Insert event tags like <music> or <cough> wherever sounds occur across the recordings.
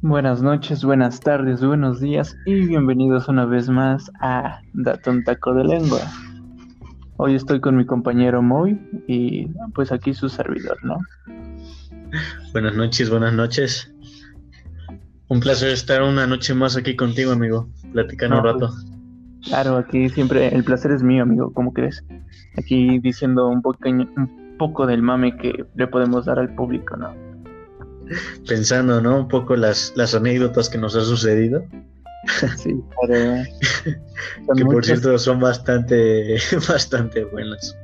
Buenas noches, buenas tardes, buenos días y bienvenidos una vez más a Date un taco de lengua. Hoy estoy con mi compañero Moy y pues aquí su servidor, ¿no? Buenas noches, buenas noches. Un placer estar una noche más aquí contigo, amigo, platicando un No, rato. Claro, aquí siempre el placer es mío, amigo, ¿cómo crees? Aquí diciendo un, poqueño- un poco del mame que le podemos dar al público, ¿no? Pensando, ¿no? Un poco las, las anécdotas que nos ha sucedido, Sí, pero... <laughs> que por cierto son bastante, <laughs> bastante buenas.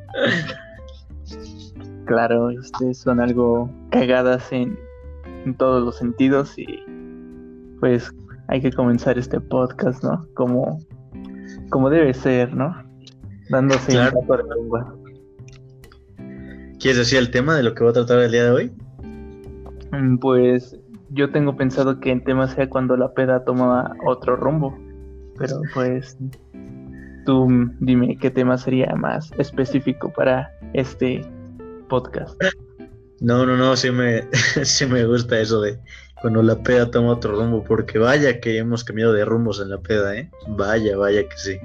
Claro, este, son algo cagadas en, en todos los sentidos y pues hay que comenzar este podcast, ¿no? Como, como debe ser, ¿no? Dándose Claro. un taco de lengua. ¿Quieres decir el tema de lo que voy a tratar el día de hoy? Mm, Pues yo tengo pensado que el tema sea cuando la peda toma otro rumbo, pero pues tú dime qué tema sería más específico para este podcast. No, no, no, sí me, <laughs> sí me gusta eso de cuando la peda toma otro rumbo, porque vaya que hemos cambiado de rumbos en la peda, ¿eh? Vaya, vaya que sí.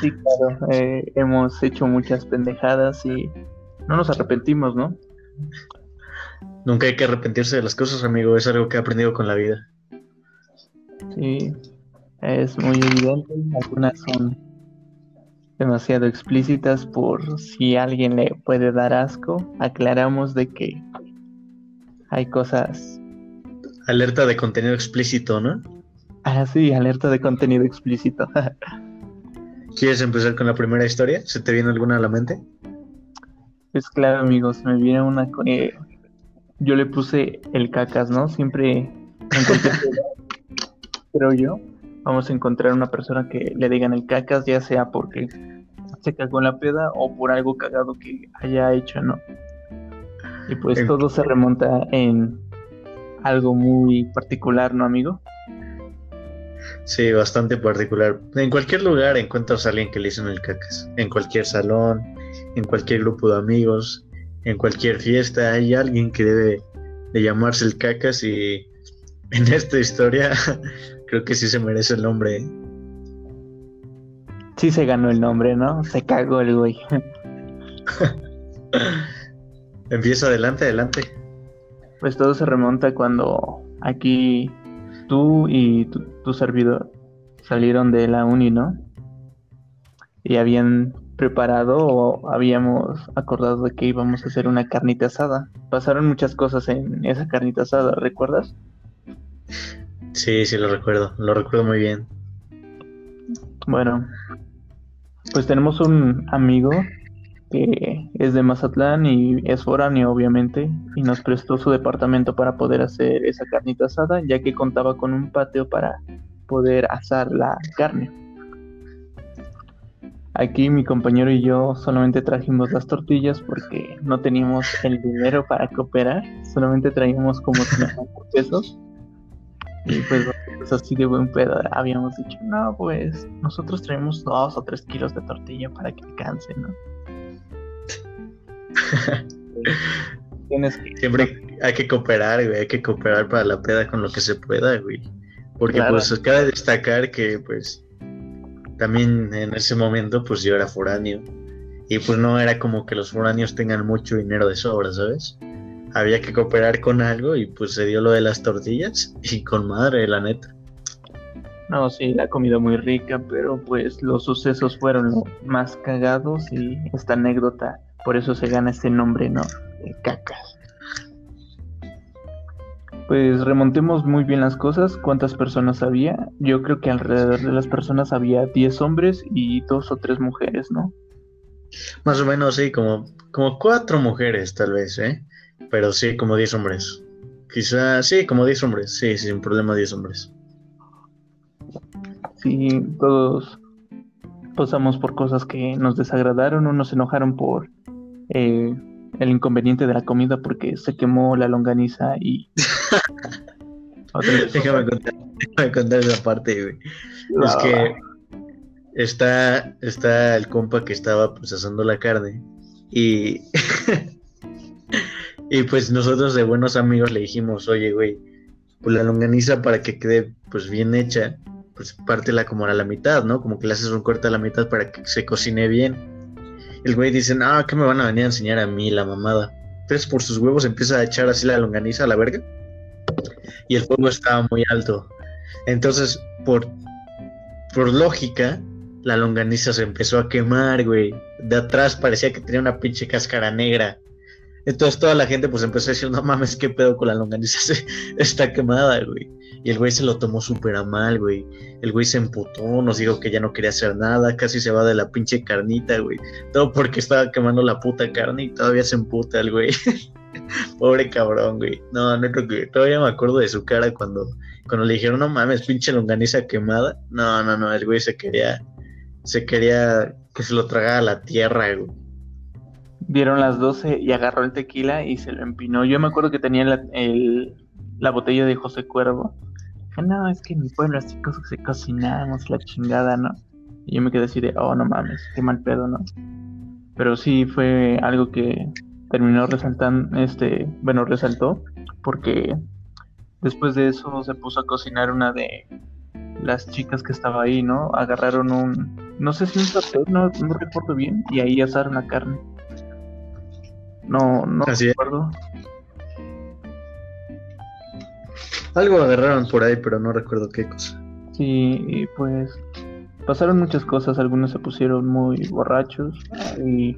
Sí, claro, eh, hemos hecho muchas pendejadas y no nos arrepentimos, ¿no? Nunca hay que arrepentirse de las cosas, amigo, es algo que he aprendido con la vida. Sí, es muy evidente. Algunas son demasiado explícitas por si alguien le puede dar asco. Aclaramos de que hay cosas. Alerta de contenido explícito, ¿no? Ah, sí, alerta de contenido explícito. <laughs> ¿Quieres empezar con la primera historia? ¿Se te viene alguna a la mente? Es claro, amigos, me viene una. eh, yo le puse el cacas, ¿no? Siempre en cualquier <laughs> lugar, creo yo, vamos a encontrar una persona que le digan el cacas, ya sea porque se cagó en la peda o por algo cagado que haya hecho, ¿no? Y pues todo se remonta en algo muy particular, ¿no, amigo? Sí, bastante particular. En cualquier lugar encuentras a alguien que le dicen el cacas. En cualquier salón, en cualquier grupo de amigos, en cualquier fiesta, hay alguien que debe de llamarse el cacas y <laughs> en esta historia <laughs> creo que sí se merece el nombre. ¿eh? Sí se ganó el nombre, ¿no? Se cagó el güey. <laughs> Empieza adelante, adelante. Pues todo se remonta cuando aquí tú y tu, tu servidor salieron de la uni, ¿no? Y habían preparado o habíamos acordado de que íbamos a hacer una carnita asada. Pasaron muchas cosas en esa carnita asada, ¿recuerdas? Sí, sí, lo recuerdo, lo recuerdo muy bien. Bueno, pues tenemos un amigo que es de Mazatlán y es foráneo, obviamente, y nos prestó su departamento para poder hacer esa carnita asada, ya que contaba con un patio para poder asar la carne. Aquí mi compañero y yo solamente trajimos las tortillas porque no teníamos el dinero para cooperar, solamente traíamos como 50 pesos. Y pues pues así de buen pedo habíamos dicho, no, pues nosotros traemos dos o tres kilos de tortilla para que alcance, ¿no? <laughs> Tienes que... Siempre hay que cooperar, güey, hay que cooperar para la peda con lo que se pueda, güey. Porque Claro. pues cabe destacar que pues también en ese momento pues yo era foráneo y pues no era como que los foráneos tengan mucho dinero de sobra, ¿sabes? Había que cooperar con algo y pues se dio lo de las tortillas y con madre, la neta. No, sí, la comida muy rica, pero pues los sucesos fueron los más cagados y esta anécdota, por eso se gana ese nombre, ¿no? Cacas. Pues remontemos muy bien las cosas. ¿Cuántas personas había? Yo creo que alrededor de las personas había 10 hombres y dos o tres mujeres, ¿no? Más o menos sí, como, como cuatro mujeres tal vez, ¿eh? Pero sí, como diez hombres. Quizá, sí, como diez hombres, sí, sin problema diez hombres. Sí, todos pasamos por cosas que nos desagradaron o nos enojaron por eh, el inconveniente de la comida porque se quemó la longaniza y <laughs> Déjame contar, déjame contar esa parte, güey. Es que está, está el compa que estaba pues asando la carne y, <laughs> Y pues nosotros de buenos amigos le dijimos, oye, güey, pues la longaniza para que quede pues bien hecha, pues pártela como a la mitad, ¿no? Como que le haces un corte a la mitad para que se cocine bien. El güey dice, no, ¿qué me van a venir a enseñar a mí la mamada? Entonces por sus huevos empieza a echar así la longaniza a la verga. Y el fuego estaba muy alto. Entonces, por, por lógica, la longaniza se empezó a quemar, güey. De atrás parecía que tenía una pinche cáscara negra. Entonces toda la gente pues empezó a decir, no mames, qué pedo con la longaniza, <laughs> está quemada, güey. Y el güey se lo tomó súper a mal, güey. El güey se emputó, nos dijo que ya no quería hacer nada, casi se va de la pinche carnita, güey. Todo porque estaba quemando la puta carne y todavía se emputa el güey. <laughs> Pobre cabrón, güey. No, no creo que. Todavía me acuerdo de su cara cuando, cuando le dijeron, no mames, pinche longaniza quemada. No, no, no, el güey se quería. Se quería que se lo tragara a la tierra, güey. Dieron las 12 y agarró el tequila y se lo empinó. Yo me acuerdo que tenía la, el, la botella de José Cuervo. Dije, no, es que en mi pueblo así se cocinamos la chingada, ¿no? Y yo me quedé así de, oh, no mames, qué mal pedo, ¿no? Pero sí fue algo que terminó resaltando, este, bueno, resaltó, porque después de eso se puso a cocinar una de las chicas que estaba ahí, ¿no? Agarraron un, no sé si un sartén, no, no recuerdo bien, y ahí asaron la carne. No, no recuerdo. Algo agarraron por ahí, pero no recuerdo qué cosa. Sí, y pues pasaron muchas cosas. Algunos se pusieron muy borrachos y.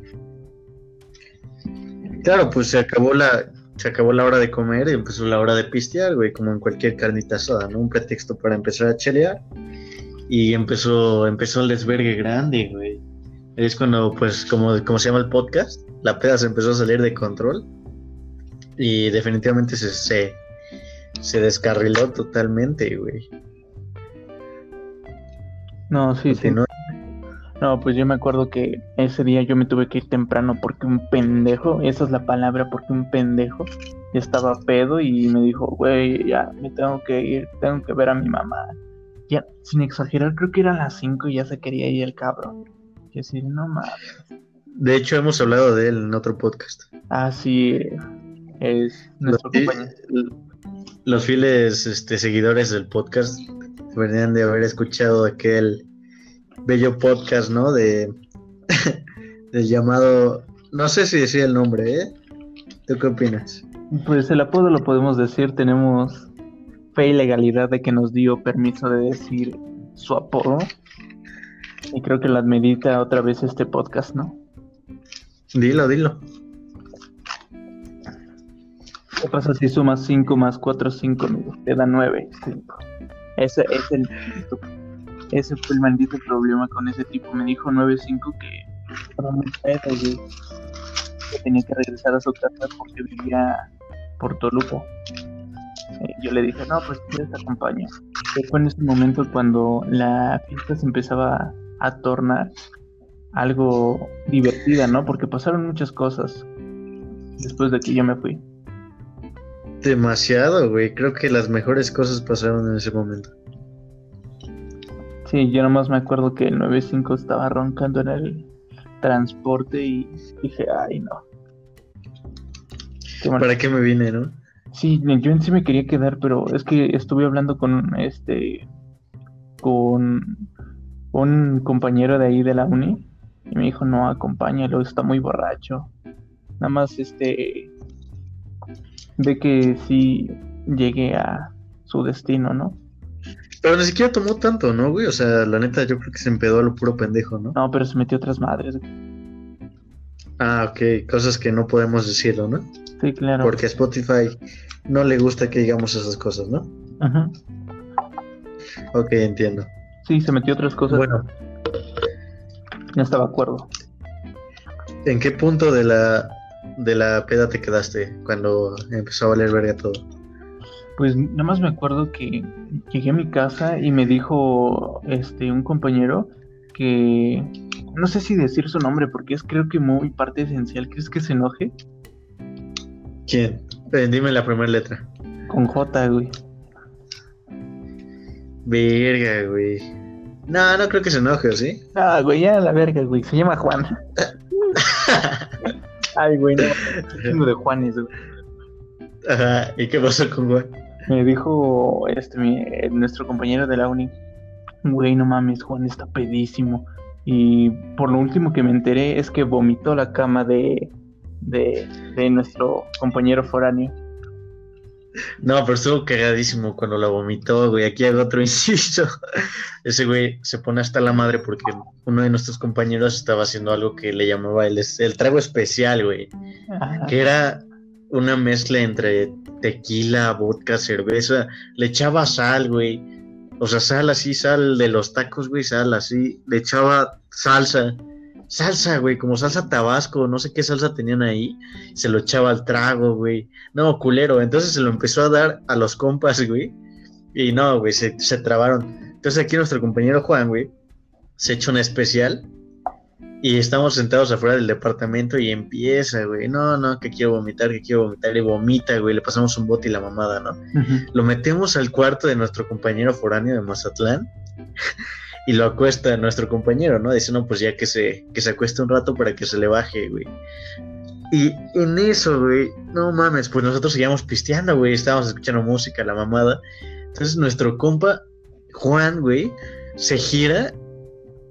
Claro, pues se acabó la, se acabó la hora de comer y empezó la hora de pistear, güey, como en cualquier carnita asada, ¿no? Un pretexto para empezar a chelear. Y empezó, empezó el desvergue grande, güey. Es cuando, pues, como, como se llama el podcast, la peda se empezó a salir de control y definitivamente se, se, descarriló totalmente, güey. No, sí, sí. No... pues yo me acuerdo que ese día yo me tuve que ir temprano porque un pendejo, esa es la palabra, porque un pendejo estaba pedo y me dijo, güey, ya me tengo que ir, tengo que ver a mi mamá. Ya, sin exagerar, creo que eran las 5 y ya se quería ir el cabrón. Que sí, no mames. De hecho, hemos hablado de él en otro podcast. Ah, sí, es nuestro los, compañero. Los fieles este, seguidores del podcast deberían de haber escuchado aquel bello podcast, ¿no? De <laughs> del llamado, no sé si decía el nombre, ¿eh? ¿Tú qué opinas? Pues el apodo lo podemos decir, tenemos fe y legalidad de que nos dio permiso de decir su apodo. Y creo que la medita otra vez este podcast, ¿no? Dilo, dilo. ¿Qué pasa si sumas 5 más 4, 5, Te da 9, 5. Ese, es el, ese fue el maldito problema con ese tipo. Me dijo 9, 5 que estaba muy pedo, Que tenía que regresar a su casa porque vivía por Toluca. Eh, yo le dije, no, pues yo te acompaño. fue en ese momento cuando la fiesta se empezaba a tornar algo divertida, ¿no? Porque pasaron muchas cosas después de que yo me fui. Demasiado, güey. Creo que las mejores cosas pasaron en ese momento. Sí, yo nomás me acuerdo que el 95 estaba roncando en el transporte y dije, ay, no. ¿Para qué me vine, no? Sí, yo en sí me quería quedar, pero es que estuve hablando con este con un compañero de ahí de la uni y me dijo, no, acompáñalo, está muy borracho. Nada más, este, ve que sí llegue a su destino, ¿no? Pero ni siquiera tomó tanto, ¿no, güey? O sea, la neta, yo creo que se empedó a lo puro pendejo, ¿no? No, pero se metió otras madres. Ah, ok, cosas que no podemos decirlo, ¿no? Sí, claro. Porque a Spotify no le gusta que digamos esas cosas, ¿no? Ajá. Ok, entiendo. Sí, se metió otras cosas. Bueno, no estaba de acuerdo. ¿En qué punto de la, de la peda te quedaste cuando empezó a valer verga todo? Pues nada más me acuerdo que llegué a mi casa y me dijo este un compañero que no sé si decir su nombre porque es creo que muy parte esencial. ¿Crees que se enoje? ¿Quién? Eh, dime la primera letra. Con J, güey. Verga, güey. No, no creo que se enoje, ¿sí? Ah, güey, ya la verga, güey. Se llama Juan. <laughs> Ay, güey, no. <laughs> De Juanes, güey. Ajá, ¿y qué pasó con Juan? Me dijo este mi, nuestro compañero de la uni, güey, no mames, Juan está pedísimo. Y por lo último que me enteré es que vomitó la cama de, de, de nuestro compañero foráneo. No, pero estuvo cagadísimo cuando la vomitó, güey. Aquí hago otro <laughs> inciso. Ese güey se pone hasta la madre porque uno de nuestros compañeros estaba haciendo algo que le llamaba el, el trago especial, güey. Que era una mezcla entre tequila, vodka, cerveza. Le echaba sal, güey. O sea, sal así, sal de los tacos, güey, sal así. Le echaba salsa salsa, güey, como salsa tabasco, no sé qué salsa tenían ahí, se lo echaba al trago, güey. No, culero, entonces se lo empezó a dar a los compas, <laughs> güey. Y no, güey, se, se trabaron. Entonces aquí nuestro compañero Juan, güey, se echa una especial y estamos sentados afuera del departamento y empieza, güey, no, no, que quiero vomitar, que quiero vomitar, y vomita, güey, le pasamos un bote y la mamada, ¿no? Lo metemos al cuarto de nuestro compañero foráneo de Mazatlán y lo acuesta nuestro compañero, ¿no? Dice, no, pues ya que se, que se acueste un rato para que se le baje, güey. Y en eso, güey, no mames, pues nosotros seguíamos pisteando, güey, estábamos escuchando música, la mamada. Entonces nuestro compa, Juan, güey, se gira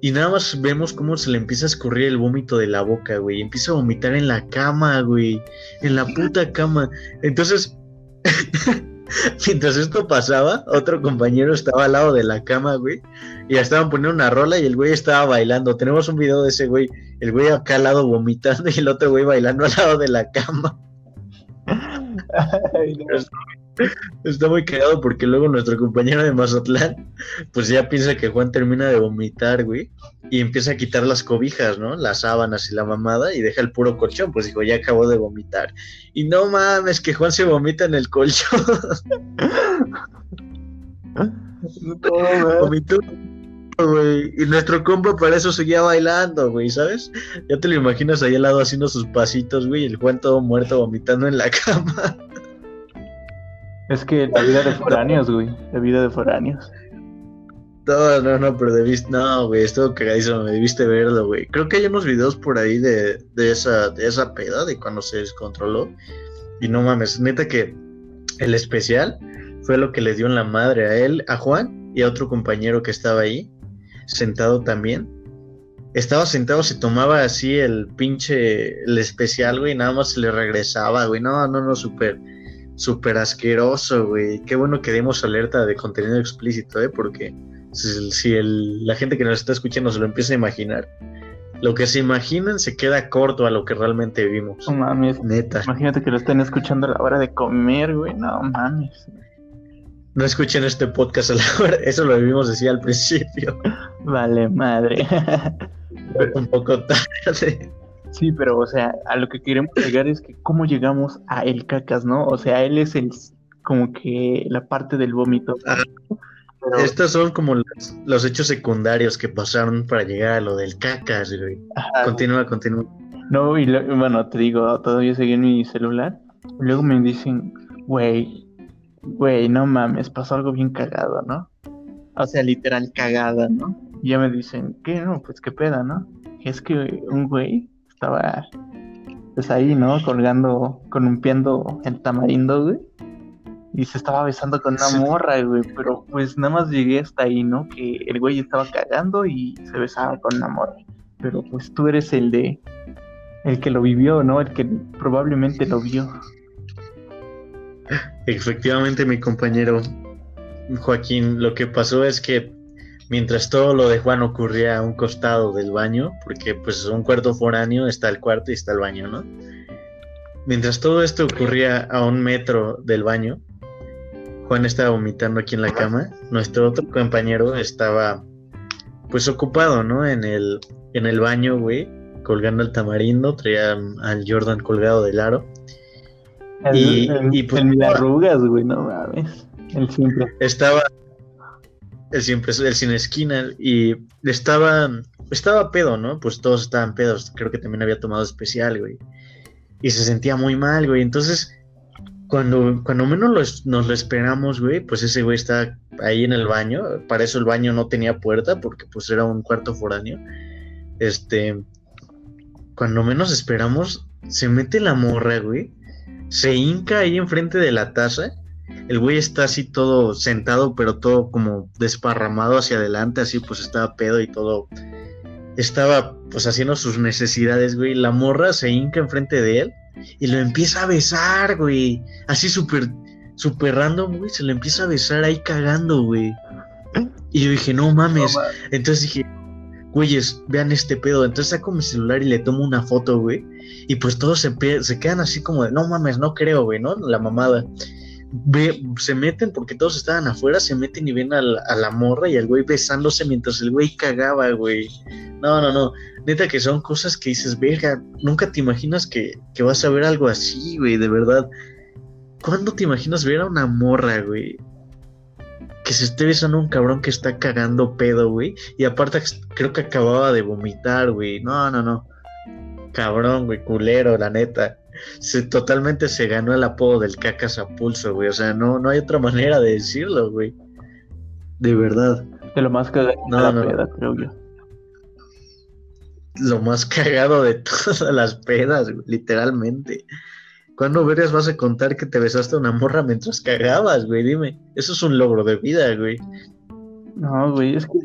y nada más vemos cómo se le empieza a escurrir el vómito de la boca, güey. Empieza a vomitar en la cama, güey. En la puta cama. Entonces, <laughs> <laughs> Mientras esto pasaba, otro compañero estaba al lado de la cama, güey, y ya estaban poniendo una rola y el güey estaba bailando. Tenemos un video de ese güey, el güey acá al lado vomitando y el otro güey bailando al lado de la cama. <laughs> Está muy cagado porque luego nuestro compañero de Mazatlán, pues ya piensa que Juan termina de vomitar, güey, y empieza a quitar las cobijas, ¿no? Las sábanas y la mamada y deja el puro colchón, pues dijo, ya acabó de vomitar. Y no mames, que Juan se vomita en el colchón. <laughs> <laughs> Vomitó, güey. Y nuestro compa para eso seguía bailando, güey, ¿sabes? Ya te lo imaginas ahí al lado haciendo sus pasitos, güey, el Juan todo muerto vomitando en la <laughs> cama. Es que la vida de foráneos, güey. La vida de foráneos. No, no, no, pero debiste, no, güey, estuvo cagadísimo, me debiste verlo, güey. Creo que hay unos videos por ahí de, de, esa, de esa peda, de cuando se descontroló. Y no mames, neta que el especial fue lo que le dio en la madre a él, a Juan y a otro compañero que estaba ahí, sentado también. Estaba sentado, se tomaba así el pinche, el especial, güey, nada más se le regresaba, güey. No, no, no, súper súper asqueroso, güey. Qué bueno que dimos alerta de contenido explícito, ¿eh? Porque si, la gente que nos está escuchando se lo empieza a imaginar, lo que se imaginan se queda corto a lo que realmente vimos. No mames. Neta. Imagínate que lo estén escuchando a la hora de comer, güey. No mames. No escuchen este podcast a la <laughs> hora. Eso lo vimos decir al principio. Vale, madre. Un poco tarde. Sí, pero o sea, a lo que queremos llegar es que cómo llegamos a el cacas, ¿no? O sea, él es el como que la parte del vómito. Ah, estos son como los, hechos secundarios que pasaron para llegar a lo del cacas, güey. Continúa, continúa. No, y bueno, te digo, todavía seguí en mi celular. luego me dicen, güey, güey, no mames, pasó algo bien cagado, ¿no? O sea, literal cagada, ¿no? Y ya me dicen, ¿qué? No, pues qué peda, ¿no? Es que un güey estaba pues ahí, ¿no? Colgando, columpiando el tamarindo, güey. Y se estaba besando con una morra, güey. Pero pues nada más llegué hasta ahí, ¿no? Que el güey estaba cagando y se besaba con una morra. Pero pues tú eres el de. El que lo vivió, ¿no? El que probablemente lo vio. Efectivamente, mi compañero Joaquín, lo que pasó es que mientras todo lo de Juan ocurría a un costado del baño, porque pues un cuarto foráneo está el cuarto y está el baño, ¿no? Mientras todo esto ocurría a un metro del baño, Juan estaba vomitando aquí en la cama, nuestro otro compañero estaba pues ocupado, ¿no? En el, en el baño, güey, colgando el tamarindo, traía al Jordan colgado del aro. Y, y pues, el arrugas, güey, no mames. El simple. Estaba el siempre el sin esquina y estaba estaba pedo, ¿no? Pues todos estaban pedos, creo que también había tomado especial, güey. Y se sentía muy mal, güey. Entonces, cuando, cuando menos nos lo esperamos, güey, pues ese güey está ahí en el baño. Para eso el baño no tenía puerta, porque pues era un cuarto foráneo. Este, cuando menos esperamos, se mete la morra, güey. Se hinca ahí enfrente de la taza. El güey está así todo sentado, pero todo como desparramado hacia adelante, así pues estaba pedo y todo. Estaba pues haciendo sus necesidades, güey. La morra se hinca enfrente de él y lo empieza a besar, güey. Así súper, súper random, güey. Se lo empieza a besar ahí cagando, güey. Y yo dije, no mames. Entonces dije, güeyes, vean este pedo. Entonces saco mi celular y le tomo una foto, güey. Y pues todos se, se quedan así como de, no mames, no creo, güey, ¿no? La mamada. Ve, se meten porque todos estaban afuera, se meten y ven a la, a la morra y al güey besándose mientras el güey cagaba, güey. No, no, no. Neta que son cosas que dices, verga, nunca te imaginas que, que vas a ver algo así, güey, de verdad. ¿Cuándo te imaginas ver a una morra, güey? Que se esté besando un cabrón que está cagando pedo, güey. Y aparte creo que acababa de vomitar, güey. No, no, no. Cabrón, güey, culero, la neta. Se, totalmente se ganó el apodo del cacas a pulso, güey. O sea, no, no hay otra manera de decirlo, güey. De verdad. De lo más cagado no, no, peda, creo yo. Lo más cagado de <laughs> todas las pedas, güey, literalmente. ¿Cuándo verías vas a contar que te besaste a una morra mientras cagabas, güey? Dime. Eso es un logro de vida, güey. No, güey, es que,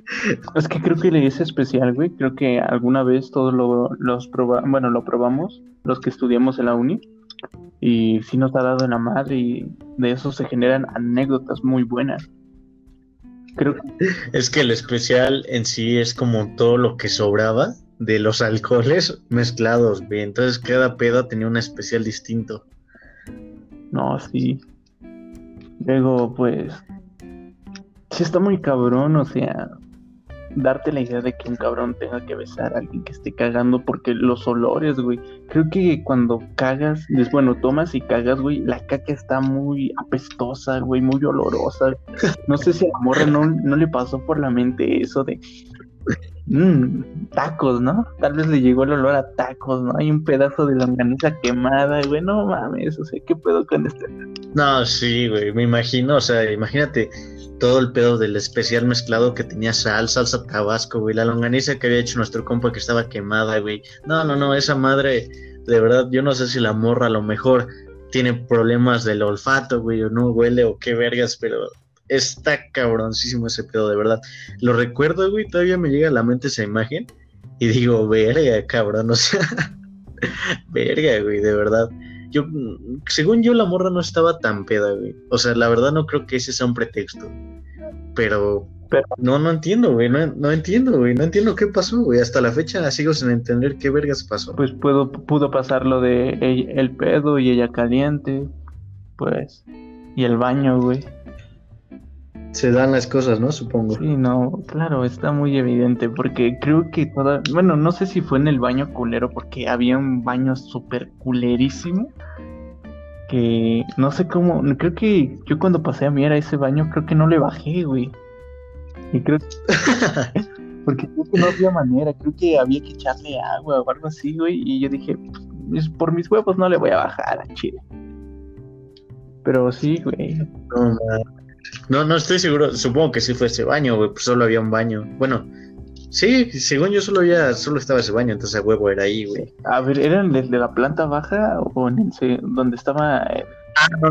es que creo que le es especial, güey. Creo que alguna vez todos lo, los probamos, bueno, lo probamos, los que estudiamos en la uni, y sí nos ha dado en la madre y de eso se generan anécdotas muy buenas. Creo que... Es que el especial en sí es como todo lo que sobraba de los alcoholes mezclados, güey. Entonces cada peda tenía un especial distinto. No, sí. Luego, pues. Sí, está muy cabrón, o sea. Darte la idea de que un cabrón tenga que besar a alguien que esté cagando, porque los olores, güey. Creo que cuando cagas, bueno, tomas y cagas, güey, la caca está muy apestosa, güey, muy olorosa. No sé si a la morra no, no le pasó por la mente eso de, Mmm, tacos, ¿no? Tal vez le llegó el olor a tacos, ¿no? Hay un pedazo de longaniza quemada, güey, no mames, o sea, ¿qué pedo con este? No, sí, güey, me imagino, o sea, imagínate todo el pedo del especial mezclado que tenía sal, salsa tabasco, güey, la longaniza que había hecho nuestro compa que estaba quemada, güey. No, no, no, esa madre, de verdad, yo no sé si la morra a lo mejor tiene problemas del olfato, güey, o no huele o qué vergas, pero Está cabroncísimo ese pedo, de verdad. Lo recuerdo, güey, todavía me llega a la mente esa imagen y digo, verga, cabrón, <laughs> o sea, verga, güey, de verdad. Yo, según yo, la morra no estaba tan peda, güey. O sea, la verdad no creo que ese sea un pretexto. Pero, no, no entiendo, güey, no, no entiendo, güey, no entiendo qué pasó, güey. Hasta la fecha sigo sin entender qué vergas pasó. Pues pudo, pudo pasar lo de el pedo y ella caliente, pues, y el baño, güey se dan las cosas, ¿no? Supongo. Sí, no, claro, está muy evidente, porque creo que toda, bueno, no sé si fue en el baño culero, porque había un baño súper culerísimo, que no sé cómo, creo que yo cuando pasé a mirar ese baño, creo que no le bajé, güey. Y creo que... <laughs> porque creo que no había manera, creo que había que echarle agua o algo así, güey, y yo dije, por mis huevos no le voy a bajar a Chile. Pero sí, güey. No, no, no estoy seguro. Supongo que sí fue ese baño, güey. Pues solo había un baño. Bueno, sí, según yo solo había, solo estaba ese baño, entonces huevo era ahí, güey. A ver, ¿era el de, la planta baja o en ese, donde estaba? Ah, no.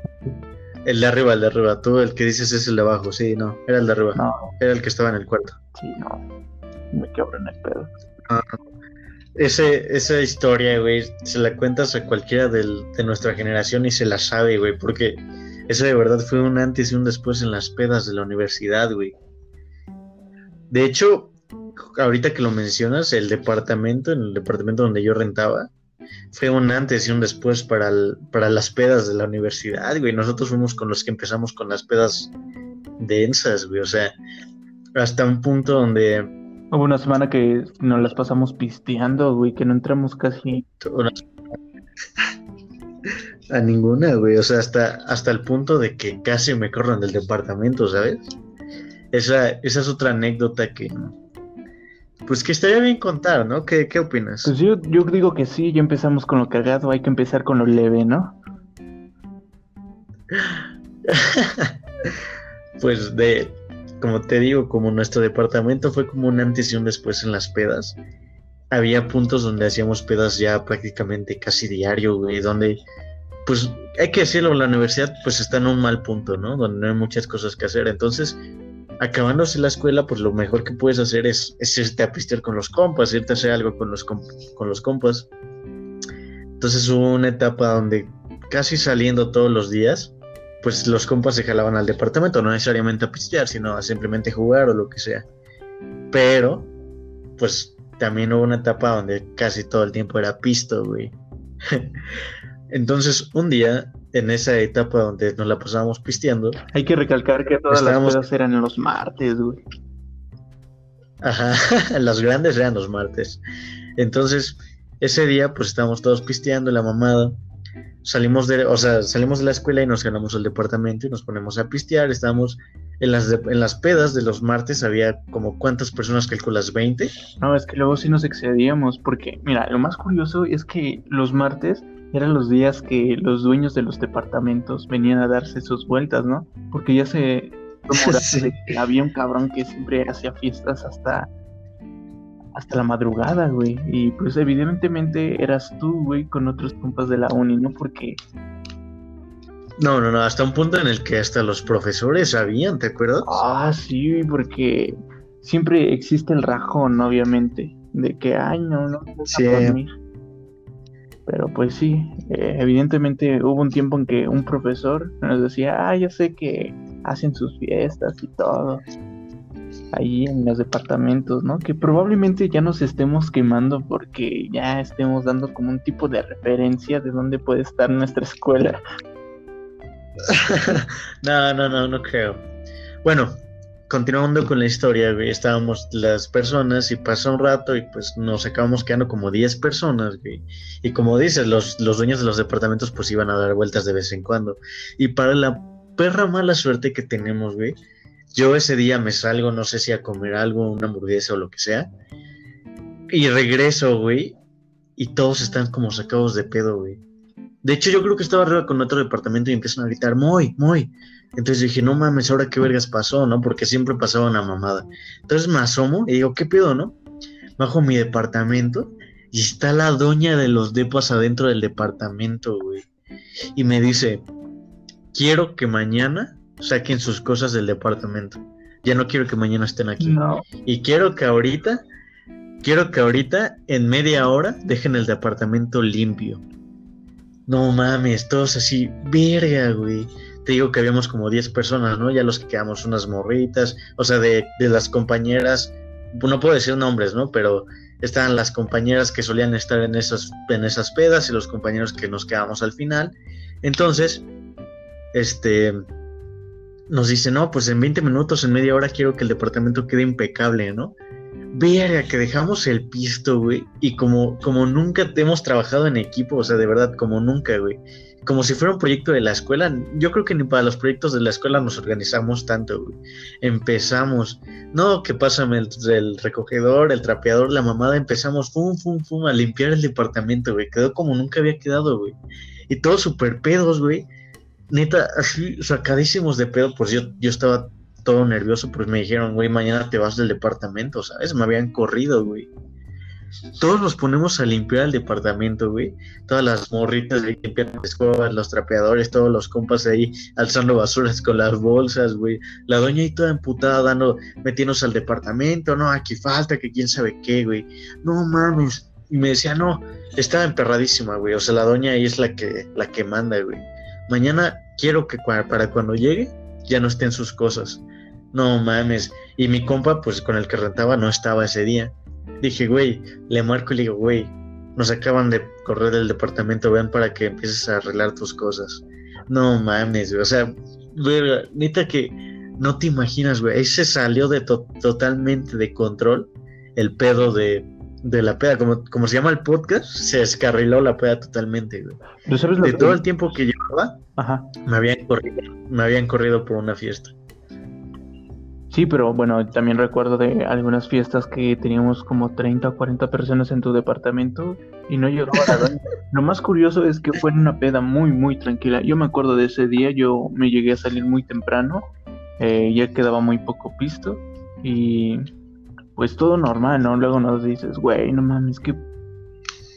El de arriba, el de arriba. Tú el que dices es el de abajo, sí, no. Era el de arriba. No. Era el que estaba en el cuarto. Sí, no. Me quebro en el pedo. Ah, ese, esa historia, güey, se la cuentas a cualquiera del, de nuestra generación y se la sabe, güey, porque eso de verdad fue un antes y un después en las pedas de la universidad, güey. De hecho, ahorita que lo mencionas, el departamento, en el departamento donde yo rentaba, fue un antes y un después para, para las pedas de la universidad, güey. Nosotros fuimos con los que empezamos con las pedas densas, güey. O sea, hasta un punto donde... Hubo una semana que nos las pasamos pisteando, güey, que no entramos casi... A ninguna, güey. O sea, hasta, hasta el punto de que casi me corran del departamento, ¿sabes? Esa, esa es otra anécdota que. Pues que estaría bien contar, ¿no? ¿Qué, qué opinas? Pues yo, yo digo que sí, ya empezamos con lo cargado, hay que empezar con lo leve, ¿no? <laughs> pues de, como te digo, como nuestro departamento fue como un antes y un después en las pedas. Había puntos donde hacíamos pedas ya prácticamente casi diario, güey, donde pues hay que decirlo, la universidad pues está en un mal punto, ¿no? Donde no hay muchas cosas que hacer. Entonces, acabándose la escuela, pues lo mejor que puedes hacer es, es irte a pistear con los compas, irte a hacer algo con los, con los compas. Entonces hubo una etapa donde casi saliendo todos los días, pues los compas se jalaban al departamento, no necesariamente a pistear, sino a simplemente jugar o lo que sea. Pero, pues también hubo una etapa donde casi todo el tiempo era pisto, güey. <laughs> Entonces, un día, en esa etapa donde nos la pasábamos pisteando. Hay que recalcar que todas las cosas eran los martes, güey. Ajá, <laughs> las grandes eran los martes. Entonces, ese día, pues estábamos todos pisteando la mamada salimos de, o sea, salimos de la escuela y nos ganamos al departamento y nos ponemos a pistear. Estábamos en las, en las pedas de los martes, había como cuántas personas calculas, 20. No, es que luego sí nos excedíamos, porque mira, lo más curioso es que los martes eran los días que los dueños de los departamentos venían a darse sus vueltas, ¿no? Porque ya se... <laughs> había un cabrón que siempre hacía fiestas hasta hasta la madrugada, güey. Y pues evidentemente eras tú, güey, con otros compas de la uni, ¿no? Porque... No, no, no, hasta un punto en el que hasta los profesores sabían, ¿te acuerdas? Ah, sí, porque siempre existe el rajón, obviamente, de que, ay, no, no, sí. dormir. Pero pues sí, eh, evidentemente hubo un tiempo en que un profesor nos decía, ah, ya sé que hacen sus fiestas y todo ahí en los departamentos, ¿no? Que probablemente ya nos estemos quemando porque ya estemos dando como un tipo de referencia de dónde puede estar nuestra escuela. <laughs> no, no, no, no creo. Bueno, continuando con la historia, estábamos las personas y pasó un rato y pues nos acabamos quedando como 10 personas, güey. Y como dices, los, los dueños de los departamentos pues iban a dar vueltas de vez en cuando. Y para la perra mala suerte que tenemos, güey, yo ese día me salgo, no sé si a comer algo, una hamburguesa o lo que sea. Y regreso, güey. Y todos están como sacados de pedo, güey. De hecho, yo creo que estaba arriba con otro departamento y empiezan a gritar, muy, muy. Entonces dije, no mames, ahora qué vergas pasó, ¿no? Porque siempre pasaba una mamada. Entonces me asomo y digo, ¿qué pedo, no? Bajo mi departamento y está la doña de los depas adentro del departamento, güey. Y me dice, quiero que mañana saquen sus cosas del departamento. Ya no quiero que mañana estén aquí. Y quiero que ahorita, quiero que ahorita, en media hora, dejen el departamento limpio. No mames, todos así, verga, güey. Te digo que habíamos como 10 personas, ¿no? Ya los que quedamos unas morritas, o sea, de, de las compañeras, no puedo decir nombres, ¿no? Pero estaban las compañeras que solían estar en esas, en esas pedas y los compañeros que nos quedamos al final. Entonces, este, nos dice, no, pues en 20 minutos, en media hora quiero que el departamento quede impecable, ¿no? Verga, que dejamos el pisto, güey. Y como, como nunca hemos trabajado en equipo, o sea, de verdad, como nunca, güey. Como si fuera un proyecto de la escuela. Yo creo que ni para los proyectos de la escuela nos organizamos tanto, güey. Empezamos, no, que pásame el, el recogedor, el trapeador, la mamada. Empezamos, fum, fum, fum, a limpiar el departamento, güey. Quedó como nunca había quedado, güey. Y todos súper pedos, güey neta, así sacadísimos de pedo, pues yo, yo estaba todo nervioso, pues me dijeron, güey, mañana te vas del departamento, ¿sabes? Me habían corrido, güey. Todos nos ponemos a limpiar el departamento, güey. Todas las morritas ahí limpiando las escobas, los trapeadores, todos los compas ahí alzando basuras con las bolsas, güey. La doña ahí toda emputada dando, metiéndose al departamento, no, aquí falta, que quién sabe qué, güey. No mames. Y me decía, no, estaba emperradísima, güey. O sea, la doña ahí es la que, la que manda, güey mañana quiero que para cuando llegue ya no estén sus cosas. No mames. Y mi compa, pues con el que rentaba, no estaba ese día. Dije, güey, le marco y le digo, güey, nos acaban de correr del departamento, ven para que empieces a arreglar tus cosas. No mames, güey. O sea, güey, neta que no te imaginas, güey. Ahí se salió de totalmente de control el pedo de, de la peda, como, como se llama el podcast, se descarriló la peda totalmente, güey. de todo el tiempo que llevaba, Me, habían corrido, me habían corrido por una fiesta. Sí, pero bueno, también recuerdo de algunas fiestas que teníamos como 30 o 40 personas en tu departamento y no llegó a la <laughs> Lo más curioso es que fue en una peda muy, muy tranquila. Yo me acuerdo de ese día, yo me llegué a salir muy temprano, eh, ya quedaba muy poco pisto y pues todo normal, ¿no? Luego nos dices, güey, no mames, que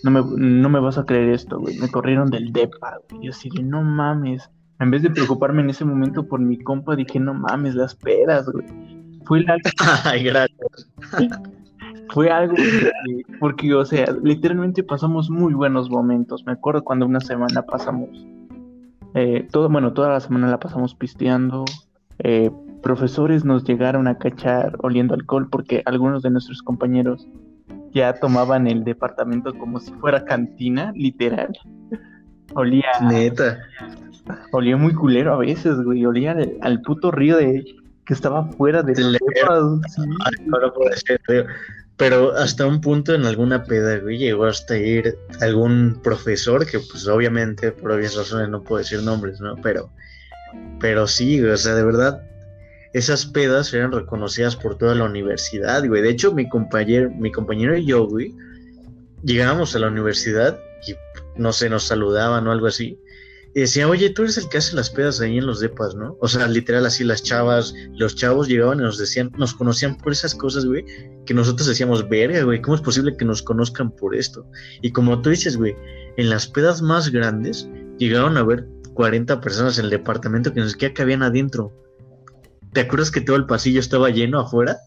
no me, no me vas a creer esto, güey. Me corrieron del DEPA, güey. Y así de, no mames. En vez de preocuparme en ese momento por mi compa, dije, no mames, las pedas, güey. Fue <laughs> algo. Ay, gracias. <laughs> Fue algo. porque, o sea, literalmente pasamos muy buenos momentos. Me acuerdo cuando una semana pasamos. Eh, todo, bueno, toda la semana la pasamos pisteando. Eh, profesores nos llegaron a cachar oliendo alcohol porque algunos de nuestros compañeros ya tomaban el departamento como si fuera cantina, literal. Olía. Neta. Olía muy culero a veces, güey. Olía al, puto río de que estaba fuera de ser, Pero hasta un punto en alguna peda, güey, llegó hasta ir algún profesor que, pues, obviamente, por obvias razones no puedo decir nombres, ¿no? Pero, pero sí, o sea, de verdad, esas pedas eran reconocidas por toda la universidad, güey. De hecho, mi compañero, mi compañero y yo, güey, llegábamos a la universidad y no sé, nos saludaban o algo así. Y decía, oye, tú eres el que hace las pedas ahí en los depas, ¿no? O sea, literal así las chavas, los chavos llegaban y nos decían, nos conocían por esas cosas, güey, que nosotros decíamos, verga, güey, ¿cómo es posible que nos conozcan por esto? Y como tú dices, güey, en las pedas más grandes llegaron a ver 40 personas en el departamento que nos qué cabían adentro. ¿Te acuerdas que todo el pasillo estaba lleno afuera?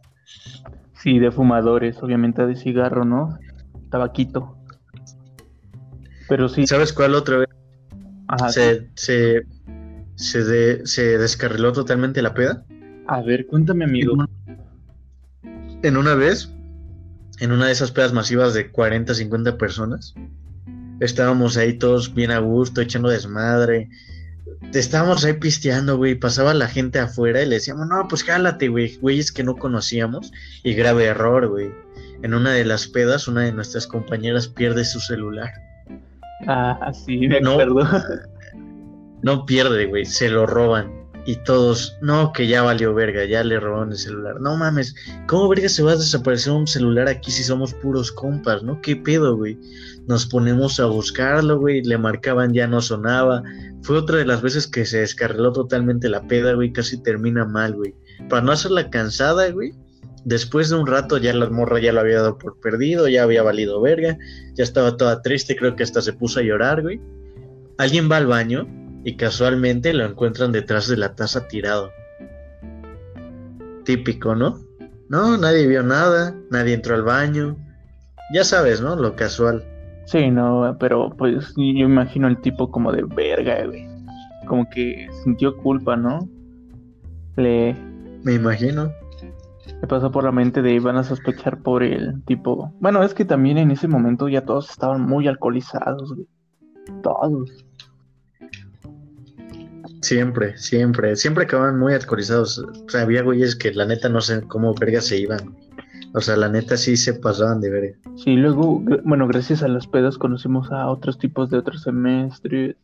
Sí, de fumadores, obviamente de cigarro, ¿no? Tabaquito. Pero sí. ¿Sabes cuál otra vez? Ajá, se, se, se, descarriló totalmente la peda. A ver, cuéntame, amigo. En una vez, en una de esas pedas masivas de 40, 50 personas, estábamos ahí todos bien a gusto, echando desmadre, estábamos ahí pisteando, güey, pasaba la gente afuera y le decíamos, no, pues jálate, güey, güeyes que no conocíamos, y grave error, güey. En una de las pedas, una de nuestras compañeras pierde su celular. Ah, sí, me acuerdo. <laughs> no pierde, güey, se lo roban. Y todos, no, que ya valió verga, ya le robaron el celular. No mames, ¿cómo verga se va a desaparecer un celular aquí si somos puros compas, no? ¿Qué pedo, güey? Nos ponemos a buscarlo, güey, le marcaban, ya no sonaba. Fue otra de las veces que se descarriló totalmente la peda, güey, casi termina mal, güey. Para no hacerla cansada, güey, después de un rato ya la morra ya lo había dado por perdido, ya había valido verga, ya estaba toda triste, creo que hasta se puso a llorar, güey. Alguien va al baño y casualmente lo encuentran detrás de la taza tirado. Típico, ¿no? No, nadie vio nada, nadie entró al baño. Ya sabes, ¿no? Lo casual. Sí, no, pero pues yo imagino el tipo como de verga, güey. Como que sintió culpa, ¿no? Le... Me imagino. Le pasó por la mente de iban a sospechar por el tipo... Bueno, es que también en ese momento ya todos estaban muy alcoholizados, güey. Todos. Siempre, siempre, siempre acababan muy alcoholizados. O sea, había güeyes que la neta no sé cómo verga se iban. O sea, la neta sí se pasaban de verga. Sí, luego, bueno, gracias a las pedas conocimos a otros tipos de otros semestres,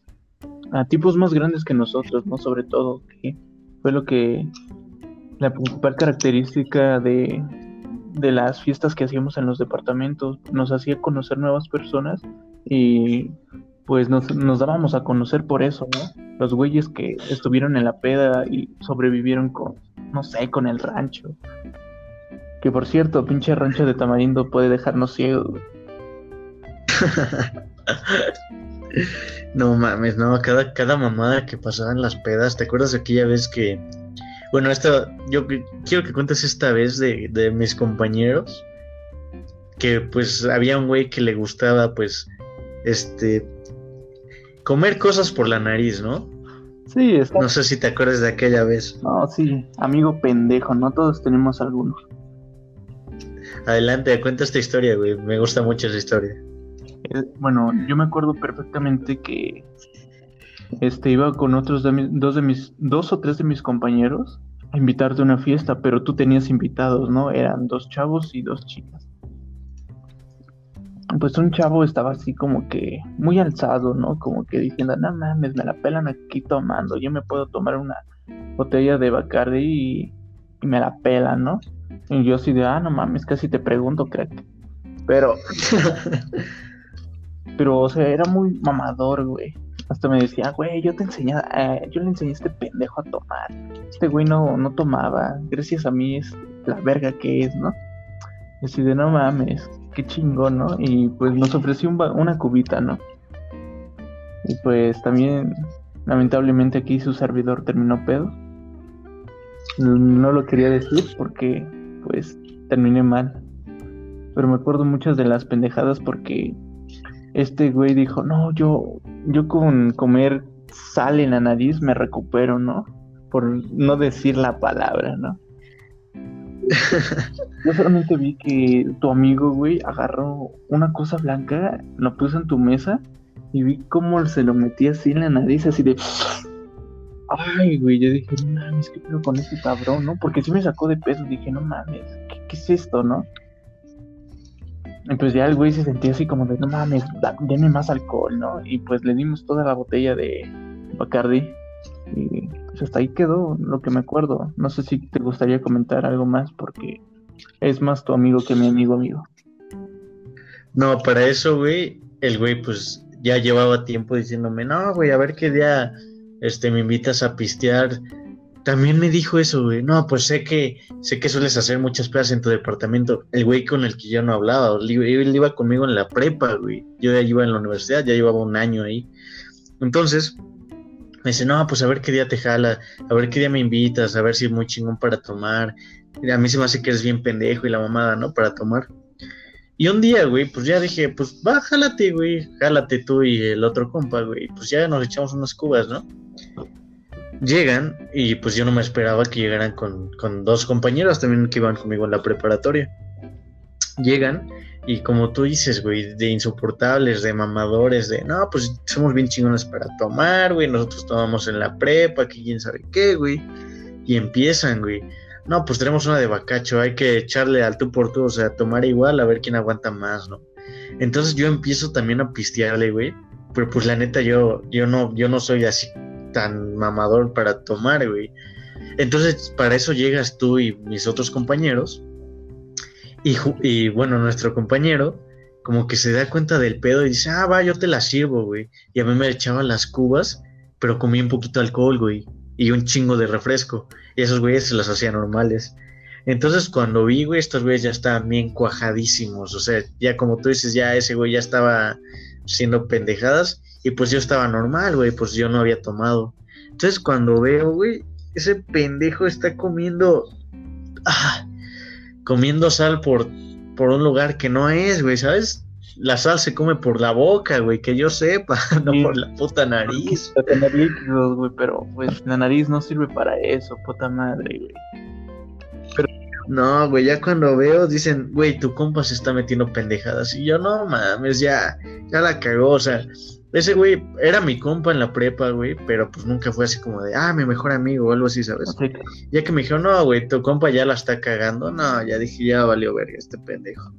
a tipos más grandes que nosotros, ¿no? Sobre todo, que fue lo que la principal característica de, de las fiestas que hacíamos en los departamentos nos hacía conocer nuevas personas y pues nos, nos dábamos a conocer por eso, ¿no? Los güeyes que estuvieron en la peda y sobrevivieron con, no sé, con el rancho. Que por cierto, pinche rancho de Tamarindo puede dejarnos ciegos. <laughs> no mames, no, cada, cada mamada que pasaba en las pedas, ¿te acuerdas aquella vez que... Bueno, esta, yo quiero que cuentes esta vez de, de mis compañeros, que pues había un güey que le gustaba pues, este, comer cosas por la nariz, ¿no? Sí, está... No sé si te acuerdas de aquella vez. No, sí, amigo pendejo, no todos tenemos algunos. Adelante, cuenta esta historia, güey. Me gusta mucho esa historia. Bueno, yo me acuerdo perfectamente que este iba con otros dos de mis dos o tres de mis compañeros invitarte a una fiesta, pero tú tenías invitados, ¿no? Eran dos chavos y dos chicas pues un chavo estaba así como que muy alzado, ¿no? Como que diciendo, no mames, me la pelan aquí tomando, yo me puedo tomar una botella de Bacardi y, me la pelan, ¿no? Y yo así de, ah, no mames, casi te pregunto, crack. Pero, <laughs> pero, o sea, era muy mamador, güey. Hasta me decía, güey, yo te enseñé, eh, yo le enseñé a este pendejo a tomar. Este güey no, no tomaba, gracias a mí es la verga que es, ¿no? Y así de, no mames qué chingón, ¿no? Y pues nos ofreció una cubita, ¿no? Y pues también, lamentablemente aquí su servidor terminó pedo. No lo quería decir porque, pues, terminé mal. Pero me acuerdo muchas de las pendejadas porque este güey dijo, no, yo, yo con comer sal en la nariz me recupero, ¿no? Por no decir la palabra, ¿no? <laughs> Yo solamente vi que tu amigo, güey, agarró una cosa blanca, lo puso en tu mesa y vi cómo se lo metía así en la nariz, así de. Ay, güey, yo dije, no mames, ¿qué pedo con este cabrón, no? Porque sí me sacó de peso, dije, no mames, ¿qué, es esto, no? Pues ya el güey se sentía así como de, no mames, dame más alcohol, ¿no? Y pues le dimos toda la botella de Bacardi. Y pues hasta ahí quedó lo que me acuerdo. No sé si te gustaría comentar algo más porque es más tu amigo que mi amigo amigo. No, para eso, güey, el güey pues ya llevaba tiempo diciéndome, no, güey, a ver qué día este, me invitas a pistear. También me dijo eso, güey. No, pues sé que sé que sueles hacer muchas plazas en tu departamento. El güey con el que yo no hablaba, él iba conmigo en la prepa, güey. Yo ya iba en la universidad, ya llevaba un año ahí. Entonces, me dice, no, pues a ver qué día te jala, a ver qué día me invitas, a ver si es muy chingón para tomar. A mí se me hace que eres bien pendejo y la mamada, ¿no? Para tomar. Y un día, güey, pues ya dije, pues va, jálate, güey, jálate tú y el otro compa, güey. Pues ya nos echamos unas cubas, ¿no? Llegan y pues yo no me esperaba que llegaran con, con dos compañeros también que iban conmigo en la preparatoria. Llegan y como tú dices, güey, de insoportables, de mamadores, de no, pues somos bien chingones para tomar, güey, nosotros tomamos en la prepa, que quién sabe qué, güey. Y empiezan, güey. No, pues tenemos una de bacacho, hay que echarle al tú por tú, o sea, tomar igual, a ver quién aguanta más, ¿no? Entonces yo empiezo también a pistearle, güey. Pero pues la neta, yo, yo no, yo no soy así tan mamador para tomar, güey. Entonces, para eso llegas tú y mis otros compañeros y, bueno, nuestro compañero como que se da cuenta del pedo y dice, ah, va, yo te la sirvo, güey. Y a mí me echaban las cubas, pero comí un poquito de alcohol, güey. Y un chingo de refresco. Y esos güeyes se las hacían normales. Entonces cuando vi, güey, estos güeyes ya estaban bien cuajadísimos. O sea, ya como tú dices, ya ese güey ya estaba siendo pendejadas. Y pues yo estaba normal, güey, pues yo no había tomado. Entonces cuando veo, güey, ese pendejo está comiendo... Ah, comiendo sal por, por un lugar que no es, güey, ¿sabes? La sal se come por la boca, güey, que yo sepa, <laughs> no por la puta nariz. Tener líquidos, güey, pero pues la nariz no sirve para eso, puta madre, güey. Pero... No, güey, ya cuando veo dicen, güey, tu compa se está metiendo pendejadas. Y yo, no mames, ya, ya la cagó, o sea, ese güey era mi compa en la prepa, güey, pero pues nunca fue así como de, ah, mi mejor amigo o algo así, ¿sabes? Ya que me dijeron, no, güey, tu compa ya la está cagando, no, ya dije, ya valió verga este pendejo.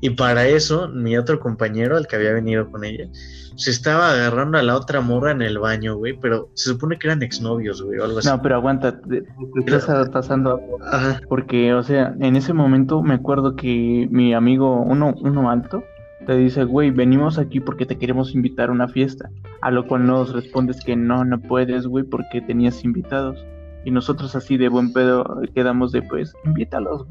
Y para eso, mi otro compañero, el que había venido con ella, se estaba agarrando a la otra morra en el baño, güey, pero se supone que eran exnovios, güey, o algo así. No, pero aguanta, te, estás pasando Ajá. Porque, o sea, en ese momento me acuerdo que mi amigo, uno, uno alto, te dice, güey, venimos aquí porque te queremos invitar a una fiesta. A lo cual nos respondes que no, no puedes, güey, porque tenías invitados. Y nosotros así de buen pedo quedamos de, pues, invítalos.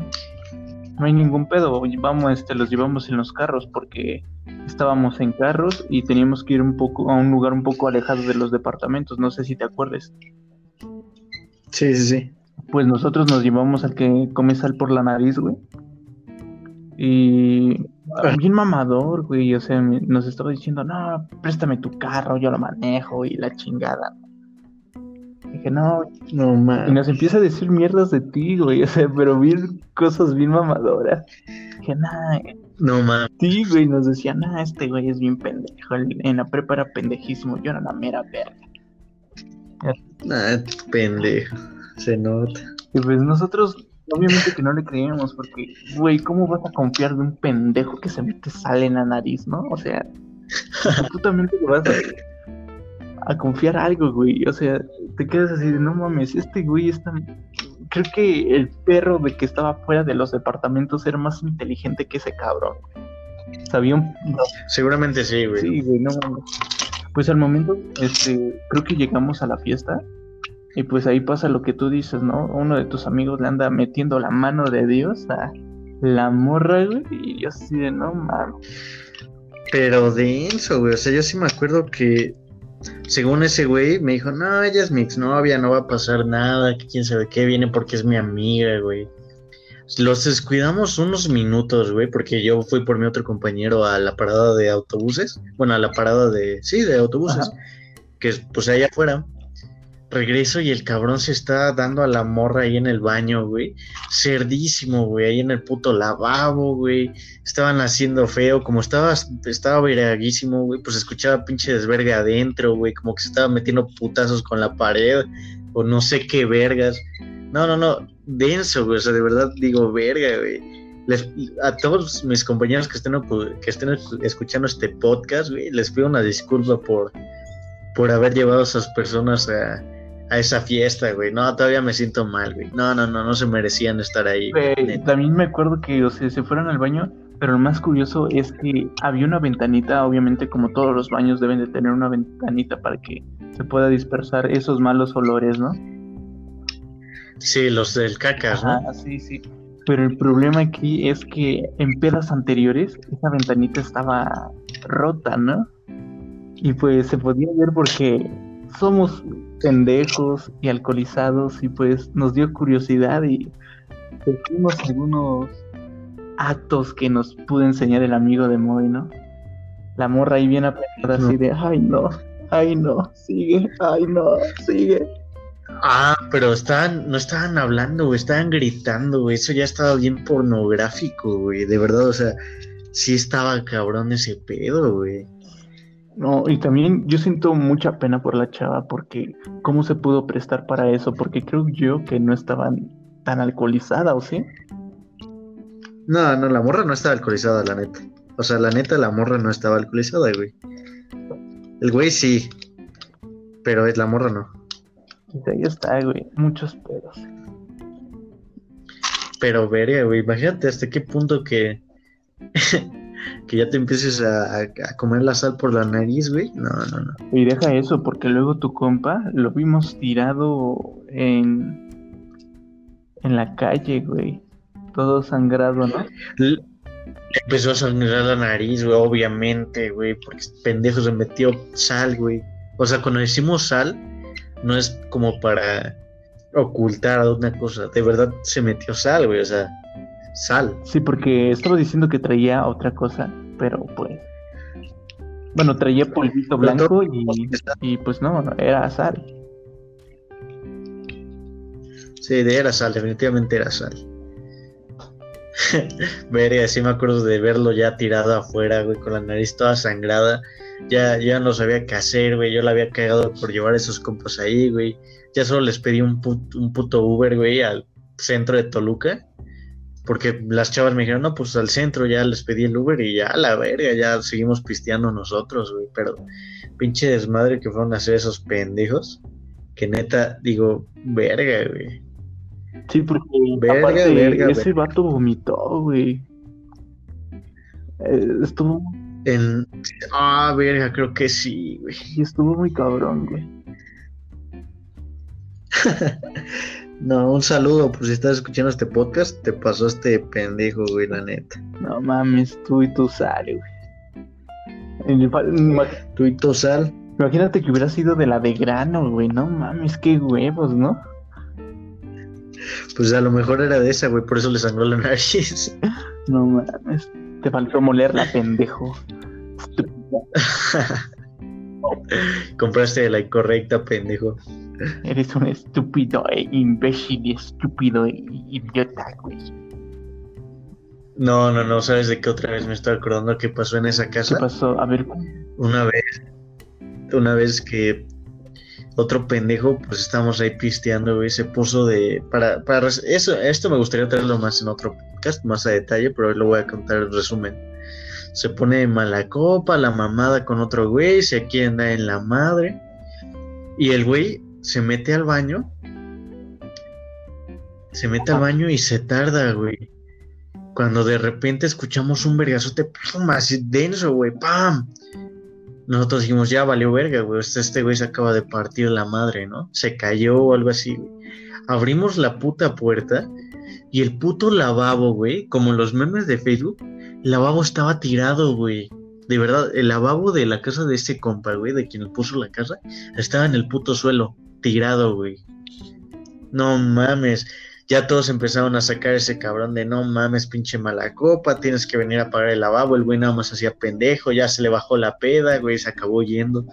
No hay ningún pedo, vamos, este, los llevamos en los carros porque estábamos en carros y teníamos que ir un poco a un lugar un poco alejado de los departamentos. No sé si te acuerdes. Sí, sí, sí. Pues nosotros nos llevamos al que come sal por la nariz, güey. Y bien mamador, güey. O sea, nos estaba diciendo, no, préstame tu carro, yo lo manejo y la chingada. Dije, no, no mames. Y nos empieza a decir mierdas de ti, güey. O sea, pero bien cosas bien mamadoras. Dije, nah. No mames. Sí, güey. Nos decía, nah, este güey es bien pendejo. En la prepa era pendejísimo. Yo era la mera verga. Nah, pendejo. Se nota. Y pues nosotros Obviamente que no le creíamos, porque, güey, ¿cómo vas a confiar de un pendejo que se mete sale en la nariz, no? O sea, <laughs> tú también te vas a, a, confiar algo, güey. O sea, te quedas así de, no mames, este güey está... Creo que el perro de que estaba fuera de los departamentos era más inteligente que ese cabrón. Sabía un... Seguramente sí, güey. Sí, güey, no mames. Pues al momento, este, creo que llegamos a la fiesta y pues ahí pasa lo que tú dices, ¿no? Uno de tus amigos le anda metiendo la mano de Dios a La morra, güey, y yo así de no mames. Pero denso, güey. O sea, yo sí me acuerdo que, según ese güey, me dijo, no, ella es mi exnovia, no va a pasar nada, quién sabe qué, viene porque es mi amiga, güey. Los descuidamos unos minutos, güey, porque yo fui por mi otro compañero a la parada de autobuses. Bueno, a la parada de, sí, de autobuses, que es pues allá afuera regreso y el cabrón se está dando a la morra ahí en el baño, güey. Cerdísimo, güey, ahí en el puto lavabo, güey. Estaban haciendo feo, como estaba, estaba viraguísimo, güey, pues escuchaba pinche desverga adentro, güey, como que se estaba metiendo putazos con la pared, o no sé qué vergas. No, no, no, denso, güey, o sea, de verdad digo, verga, güey. a todos mis compañeros que estén, que estén escuchando este podcast, güey, les pido una disculpa por, por haber llevado a esas personas a, a esa fiesta, güey. No, todavía me siento mal, güey. No, no, no, no se merecían estar ahí. también me acuerdo que, o sea, se fueron al baño, pero lo más curioso es que había una ventanita, obviamente como todos los baños deben de tener una ventanita para que se pueda dispersar esos malos olores, ¿no? Sí, los del caca, ¿no? sí, sí. Pero el problema aquí es que en pedas anteriores esa ventanita estaba rota, ¿no? Y pues se podía ver porque somos pendejos y alcoholizados y pues nos dio curiosidad y hicimos algunos actos que nos pudo enseñar el amigo de Moy, ¿no? La morra ahí bien apretada así de, ay no, ay no, sigue, ay no, sigue. Ah, pero estaban, no estaban hablando, güey, estaban gritando, güey, eso ya estaba bien pornográfico, güey, de verdad, o sea, sí estaba cabrón ese pedo, güey. No, y también yo siento mucha pena por la chava porque cómo se pudo prestar para eso, porque creo yo que no estaban tan alcoholizada, ¿o sí? No, no, la morra no estaba alcoholizada, la neta. O sea, la neta, la morra no estaba alcoholizada, güey. El güey sí, pero es la morra no. Y ahí está, güey, muchos pedos. Pero vería, güey, imagínate hasta qué punto que <laughs> que ya te empieces a, comer la sal por la nariz, güey. No, no, no. Y deja eso, porque luego tu compa lo vimos tirado en, en la calle, güey. Todo sangrado, ¿no? empezó a sangrar la nariz, güey, obviamente, güey, porque pendejo se metió sal, güey. O sea, cuando decimos sal, no es como para ocultar una cosa. De verdad se metió sal, güey, o sea sal. Sí, porque estaba diciendo que traía otra cosa, pero pues. Bueno, traía polvito blanco y, pues no, era sal. Sí, era sal, definitivamente era sal. <laughs> Verga, sí me acuerdo de verlo ya tirado afuera, güey, con la nariz toda sangrada. Ya, ya no sabía qué hacer, güey. Yo la había cagado por llevar esos compas ahí, güey. Ya solo les pedí un, un puto Uber, güey, al centro de Toluca porque las chavas me dijeron, no, pues al centro ya les pedí el Uber y ya a la verga, ya seguimos pisteando nosotros, güey. Pero pinche desmadre que fueron a hacer esos pendejos, que neta, digo, verga, güey. Sí, porque verga, verga, ese vato vomitó, güey. Eh, estuvo. En... Ah, verga, creo que sí, güey. Y estuvo muy cabrón, güey. <laughs> No, un saludo por si estás escuchando este podcast. Te pasó este pendejo, güey, la neta. No mames, tú y tu sal, güey. Tú y tu sal. Imagínate que hubiera sido de la de grano, güey. No mames, qué huevos, ¿no? Pues a lo mejor era de esa, güey, por eso le sangró la nariz. <laughs> No mames, te faltó molerla, pendejo. <laughs> Compraste la incorrecta, pendejo. <laughs> Eres un estúpido e imbécil y estúpido e idiota, güey. No, no, no, ¿sabes de qué otra vez me estoy acordando qué pasó en esa casa? ¿Qué pasó? A ver. Una vez, una vez que otro pendejo, pues estábamos ahí pisteando, güey, se puso de, para, para, eso, esto me gustaría traerlo más en otro podcast, más a detalle, pero hoy lo voy a contar el resumen. Se pone mala copa, la mamada con otro güey, se anda en la madre, y el güey se mete al baño. Se mete al baño y se tarda, güey. Cuando de repente escuchamos un vergazote, pum, así denso, güey, ¡pam! Nosotros dijimos, ya valió verga, güey. Este, este güey se acaba de partir la madre, ¿no? Se cayó o algo así, güey. Abrimos la puta puerta Y el puto lavabo, güey, como los memes de Facebook, el lavabo estaba tirado, güey. De verdad, el lavabo de la casa de ese compa, güey, de quien puso la casa, estaba en el puto suelo, tirado, güey. No mames. Ya todos empezaron a sacar ese cabrón de no mames, pinche mala copa, tienes que venir a pagar el lavabo. El güey nada más hacía pendejo, ya se le bajó la peda, güey, se acabó yendo.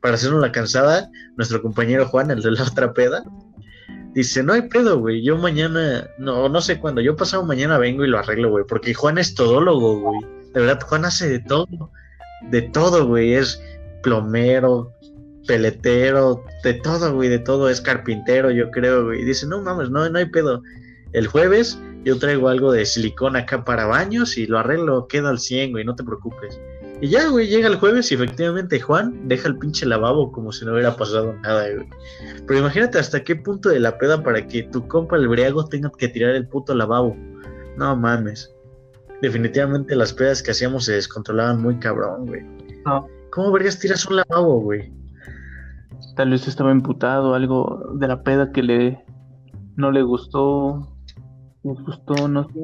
Para hacernos la cansada, nuestro compañero Juan, el de la otra peda, Dice, no hay pedo, güey. Yo mañana, no, no sé cuándo. Yo pasado mañana vengo y lo arreglo, güey. Porque Juan es todólogo, güey. De verdad, Juan hace de todo. De todo, güey. Es plomero, peletero, de todo, güey. De todo. Es carpintero, yo creo, güey. Dice, no mames, no, no hay pedo. El jueves yo traigo algo de silicón acá para baños y lo arreglo. Queda al 100, güey. No te preocupes. Y ya, güey, llega el jueves y efectivamente Juan deja el pinche lavabo como si no hubiera pasado nada, güey. Pero imagínate hasta qué punto de la peda para que tu compa el briago tenga que tirar el puto lavabo. No mames. Definitivamente las pedas que hacíamos se descontrolaban muy cabrón, güey. No. ¿Cómo verías tiras un lavabo, güey? Tal vez estaba emputado, algo de la peda que le no le gustó, me gustó, no sé.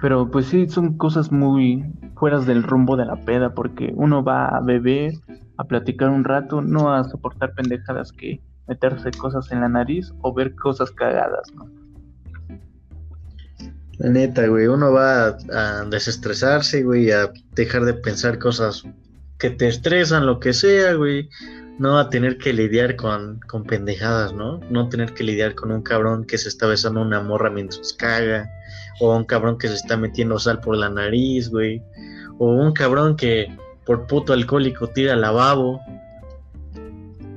Pero pues sí, son cosas muy fueras del rumbo de la peda, porque uno va a beber, a platicar un rato, no a soportar pendejadas que meterse cosas en la nariz o ver cosas cagadas, ¿no? La neta, güey, uno va a, desestresarse, güey, a dejar de pensar cosas que te estresan, lo que sea, güey no a tener que lidiar con, con pendejadas, ¿no? No tener que lidiar con un cabrón que se está besando una morra mientras caga, o un cabrón que se está metiendo sal por la nariz, güey, o un cabrón que por puto alcohólico tira lavabo.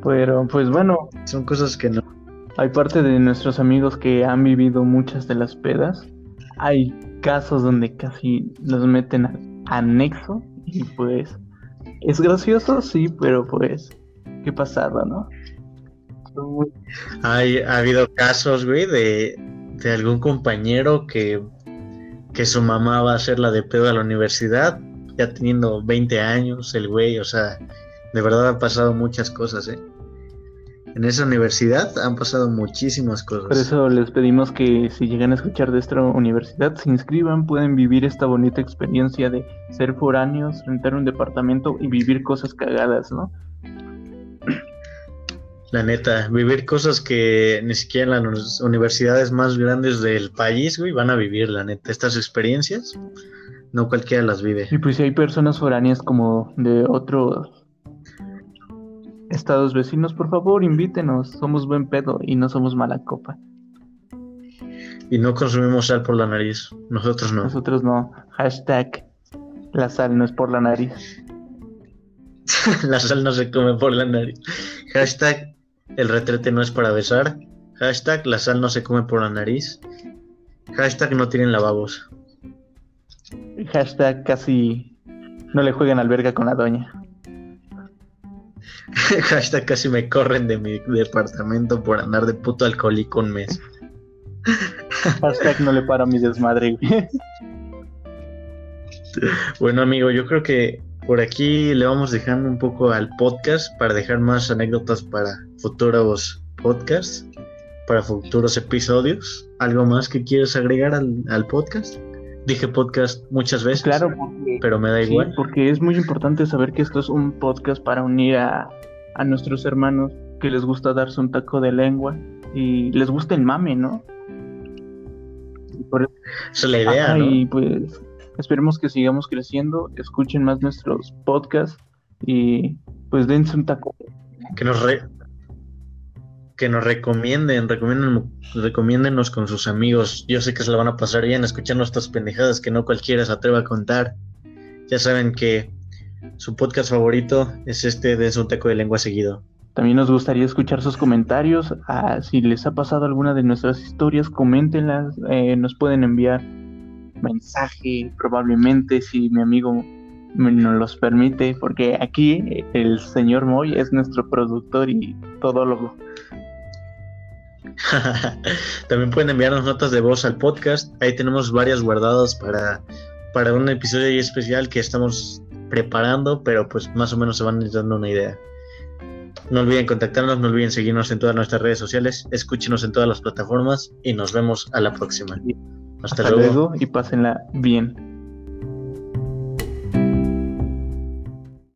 Pero pues bueno, son cosas que no. Hay parte de nuestros amigos que han vivido muchas de las pedas. Hay casos donde casi los meten al anexo y pues es gracioso, sí, pero pues qué pasada, ¿no? Hay, ha habido casos, güey, de, de algún compañero que, que su mamá va a hacer la de pedo a la universidad, ya teniendo 20 años, el güey, o sea, de verdad han pasado muchas cosas, ¿eh? En esa universidad han pasado muchísimas cosas. Por eso les pedimos que si llegan a escuchar de esta universidad, se inscriban, pueden vivir esta bonita experiencia de ser foráneos, rentar un departamento y vivir cosas cagadas, ¿no? La neta, vivir cosas que ni siquiera en las universidades más grandes del país, güey, van a vivir, la neta. Estas experiencias, no cualquiera las vive. Y pues si hay personas foráneas como de otros estados vecinos, por favor, invítenos. Somos buen pedo y no somos mala copa. Y no consumimos sal por la nariz. Nosotros no. Nosotros no. Hashtag la sal no es por la nariz. <laughs> la sal no se come por la nariz. Hashtag el retrete no es para besar. Hashtag la sal no se come por la nariz. Hashtag no tienen lavabos. Hashtag casi no le jueguen alberga con la doña. <laughs> Hashtag casi me corren de mi departamento por andar de puto alcohólico un mes. <laughs> Hashtag no le paro mi desmadre. bueno amigo, yo creo que por aquí le vamos dejando un poco al podcast para dejar más anécdotas para futuros podcasts, para futuros episodios. ¿Algo más que quieres agregar al, podcast? Dije podcast muchas veces, claro, pero me da igual. porque es muy importante saber que esto es un podcast para unir a, a nuestros hermanos que les gusta darse un taco de lengua y les gusta el mame, ¿no? Esa es la idea, ¿no? Y pues Esperemos que sigamos creciendo, escuchen más nuestros podcasts y pues dense un taco. Que nos que nos recomienden, recomienden, recomiéndenos con sus amigos. Yo sé que se la van a pasar bien escuchando estas pendejadas que no cualquiera se atreva a contar. Ya saben que su podcast favorito es este de un taco de lengua seguido. También nos gustaría escuchar sus comentarios. Ah, si les ha pasado alguna de nuestras historias, coméntenlas. Eh, nos pueden enviar mensaje, probablemente si mi amigo nos los permite, porque aquí el señor Moy es nuestro productor y todólogo. <laughs> También pueden enviarnos notas de voz al podcast. Ahí tenemos varias guardadas para, para un episodio especial que estamos preparando, pero pues más o menos se van dando una idea. No olviden contactarnos, no olviden seguirnos en todas nuestras redes sociales, escúchenos en todas las plataformas y nos vemos a la próxima. Hasta, Hasta luego. luego y pásenla bien.